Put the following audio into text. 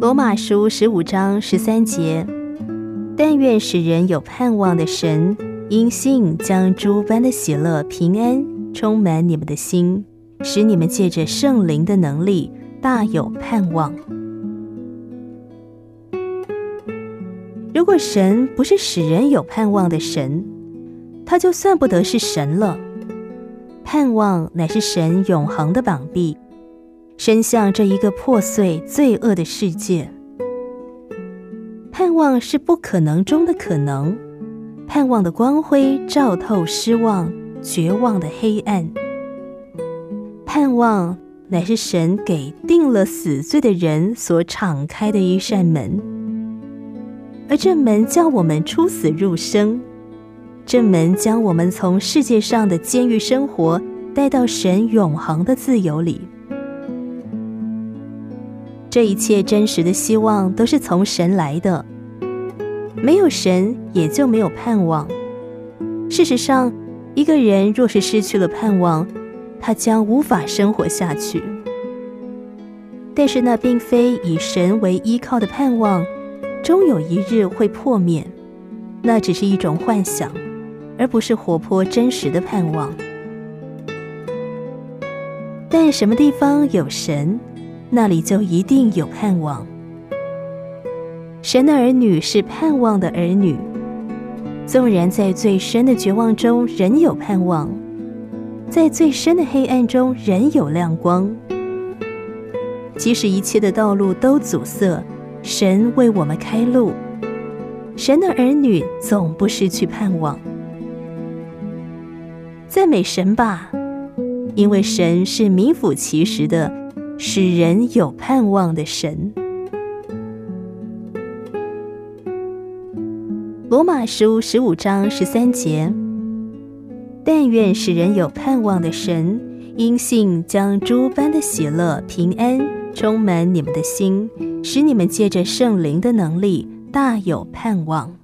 罗马书十五章十三节：但愿使人有盼望的神，因信将诸般的喜乐、平安充满你们的心，使你们借着圣灵的能力，大有盼望。如果神不是使人有盼望的神，他就算不得是神了。盼望乃是神永恒的膀臂，伸向这一个破碎罪恶的世界。盼望是不可能中的可能，盼望的光辉照透失望、绝望的黑暗。盼望乃是神给定了死罪的人所敞开的一扇门。而这门叫我们出死入生，这门将我们从世界上的监狱生活带到神永恒的自由里。这一切真实的希望都是从神来的，没有神也就没有盼望。事实上，一个人若是失去了盼望，他将无法生活下去。但是那并非以神为依靠的盼望。终有一日会破灭，那只是一种幻想，而不是活泼真实的盼望。但什么地方有神，那里就一定有盼望。神的儿女是盼望的儿女，纵然在最深的绝望中仍有盼望，在最深的黑暗中仍有亮光，即使一切的道路都阻塞。神为我们开路，神的儿女总不失去盼望。赞美神吧，因为神是名副其实的使人有盼望的神。罗马书十五章十三节：但愿使人有盼望的神，因信将诸般的喜乐、平安充满你们的心。使你们借着圣灵的能力大有盼望。